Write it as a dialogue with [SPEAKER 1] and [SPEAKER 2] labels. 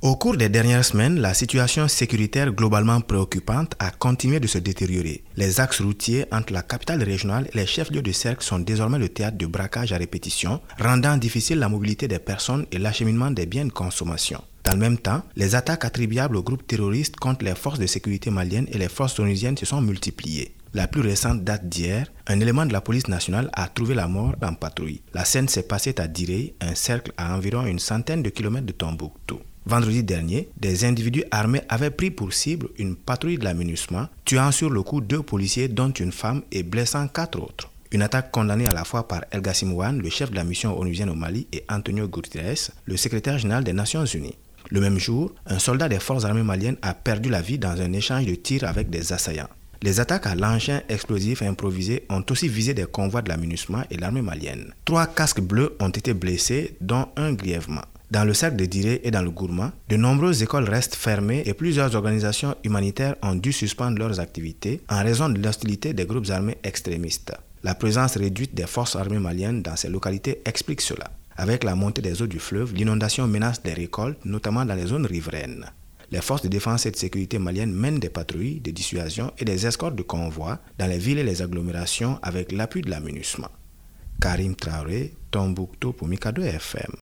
[SPEAKER 1] Au cours des dernières semaines, la situation sécuritaire globalement préoccupante a continué de se détériorer. Les axes routiers entre la capitale régionale et les chefs-lieux de cercle sont désormais le théâtre de braquages à répétition, rendant difficile la mobilité des personnes et l'acheminement des biens de consommation. Dans le même temps, les attaques attribuables aux groupes terroristes contre les forces de sécurité maliennes et les forces onusiennes se sont multipliées. La plus récente date d'hier, un élément de la police nationale a trouvé la mort en patrouille. La scène s'est passée à Direy, un cercle à environ une centaine de kilomètres de Tombouctou. Vendredi dernier, des individus armés avaient pris pour cible une patrouille de la tuant sur le coup deux policiers dont une femme et blessant quatre autres. Une attaque condamnée à la fois par El Ghassim le chef de la mission onusienne au Mali, et Antonio Guterres, le secrétaire général des Nations Unies. Le même jour, un soldat des forces armées maliennes a perdu la vie dans un échange de tirs avec des assaillants. Les attaques à l'engin explosif improvisé ont aussi visé des convois de la et l'armée malienne. Trois casques bleus ont été blessés, dont un grièvement. Dans le cercle de Diré et dans le Gourma, de nombreuses écoles restent fermées et plusieurs organisations humanitaires ont dû suspendre leurs activités en raison de l'hostilité des groupes armés extrémistes. La présence réduite des forces armées maliennes dans ces localités explique cela. Avec la montée des eaux du fleuve, l'inondation menace des récoltes, notamment dans les zones riveraines. Les forces de défense et de sécurité maliennes mènent des patrouilles, des dissuasions et des escortes de convois dans les villes et les agglomérations avec l'appui de la Karim Traoré, Tombouctou pour Mikado FM.